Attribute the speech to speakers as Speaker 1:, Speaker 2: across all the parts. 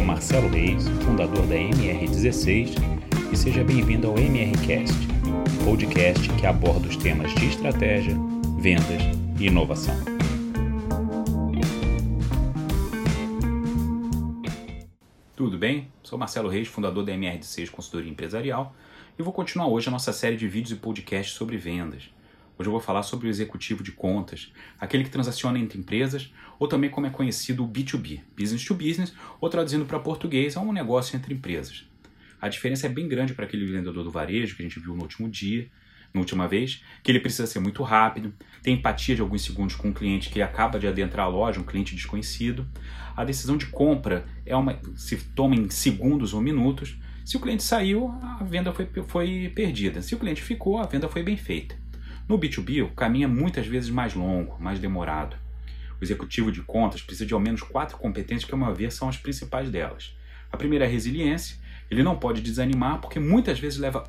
Speaker 1: Marcelo Reis, fundador da MR16, e seja bem-vindo ao MRCast, podcast que aborda os temas de estratégia, vendas e inovação. Tudo bem? Sou Marcelo Reis, fundador da MR16 Consultoria Empresarial, e vou continuar hoje a nossa série de vídeos e podcasts sobre vendas. Hoje eu vou falar sobre o executivo de contas, aquele que transaciona entre empresas, ou também como é conhecido o B2B, business to business, ou traduzindo para português, é um negócio entre empresas. A diferença é bem grande para aquele vendedor do varejo que a gente viu no último dia, na última vez, que ele precisa ser muito rápido, tem empatia de alguns segundos com um cliente que acaba de adentrar a loja, um cliente desconhecido. A decisão de compra é uma se toma em segundos ou minutos. Se o cliente saiu, a venda foi, foi perdida. Se o cliente ficou, a venda foi bem feita. No B2B, o caminho é muitas vezes mais longo, mais demorado. O executivo de contas precisa de ao menos quatro competências que, a meu ver, são as principais delas. A primeira é a resiliência. Ele não pode desanimar porque muitas vezes leva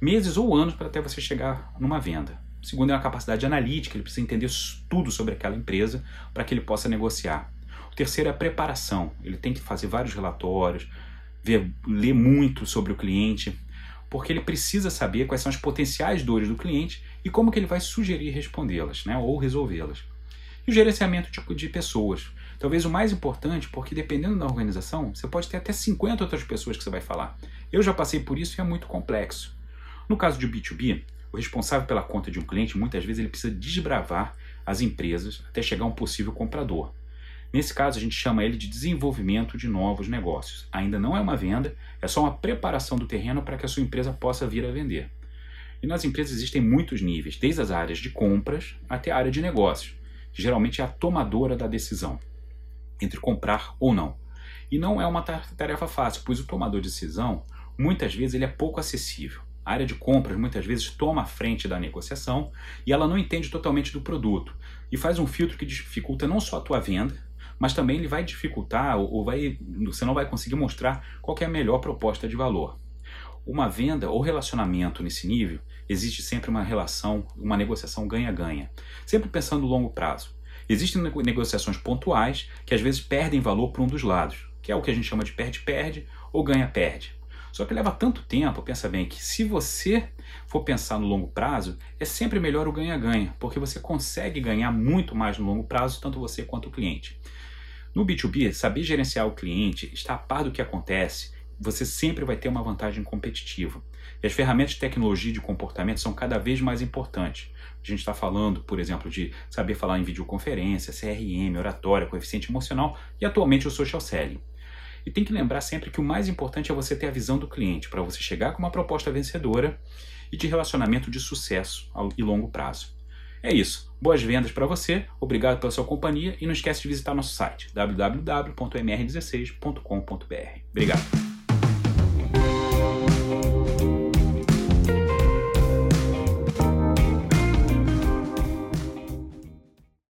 Speaker 1: meses ou anos para até você chegar numa venda. O segundo é a capacidade analítica, ele precisa entender tudo sobre aquela empresa para que ele possa negociar. O terceiro é a preparação, ele tem que fazer vários relatórios, ver, ler muito sobre o cliente, porque ele precisa saber quais são as potenciais dores do cliente e como que ele vai sugerir respondê-las, né, ou resolvê-las. E o gerenciamento de, de pessoas. Talvez o mais importante, porque dependendo da organização, você pode ter até 50 outras pessoas que você vai falar. Eu já passei por isso e é muito complexo. No caso de B2B, o responsável pela conta de um cliente, muitas vezes ele precisa desbravar as empresas até chegar a um possível comprador. Nesse caso, a gente chama ele de desenvolvimento de novos negócios. Ainda não é uma venda, é só uma preparação do terreno para que a sua empresa possa vir a vender. E nas empresas existem muitos níveis, desde as áreas de compras até a área de negócios, que geralmente é a tomadora da decisão entre comprar ou não. E não é uma tarefa fácil, pois o tomador de decisão, muitas vezes, ele é pouco acessível. A área de compras muitas vezes toma a frente da negociação e ela não entende totalmente do produto e faz um filtro que dificulta não só a tua venda, mas também ele vai dificultar ou vai, você não vai conseguir mostrar qual é a melhor proposta de valor. Uma venda ou relacionamento nesse nível, existe sempre uma relação, uma negociação ganha-ganha, sempre pensando no longo prazo. Existem negociações pontuais que às vezes perdem valor para um dos lados, que é o que a gente chama de perde-perde ou ganha-perde. Só que leva tanto tempo, pensa bem, que se você for pensar no longo prazo, é sempre melhor o ganha-ganha, porque você consegue ganhar muito mais no longo prazo, tanto você quanto o cliente. No B2B, saber gerenciar o cliente, estar a par do que acontece, você sempre vai ter uma vantagem competitiva. E as ferramentas de tecnologia de comportamento são cada vez mais importantes. A gente está falando, por exemplo, de saber falar em videoconferência, CRM, oratória, coeficiente emocional e atualmente o social selling. E tem que lembrar sempre que o mais importante é você ter a visão do cliente para você chegar com uma proposta vencedora e de relacionamento de sucesso e longo prazo. É isso. Boas vendas para você, obrigado pela sua companhia e não esquece de visitar nosso site www.mr16.com.br. Obrigado.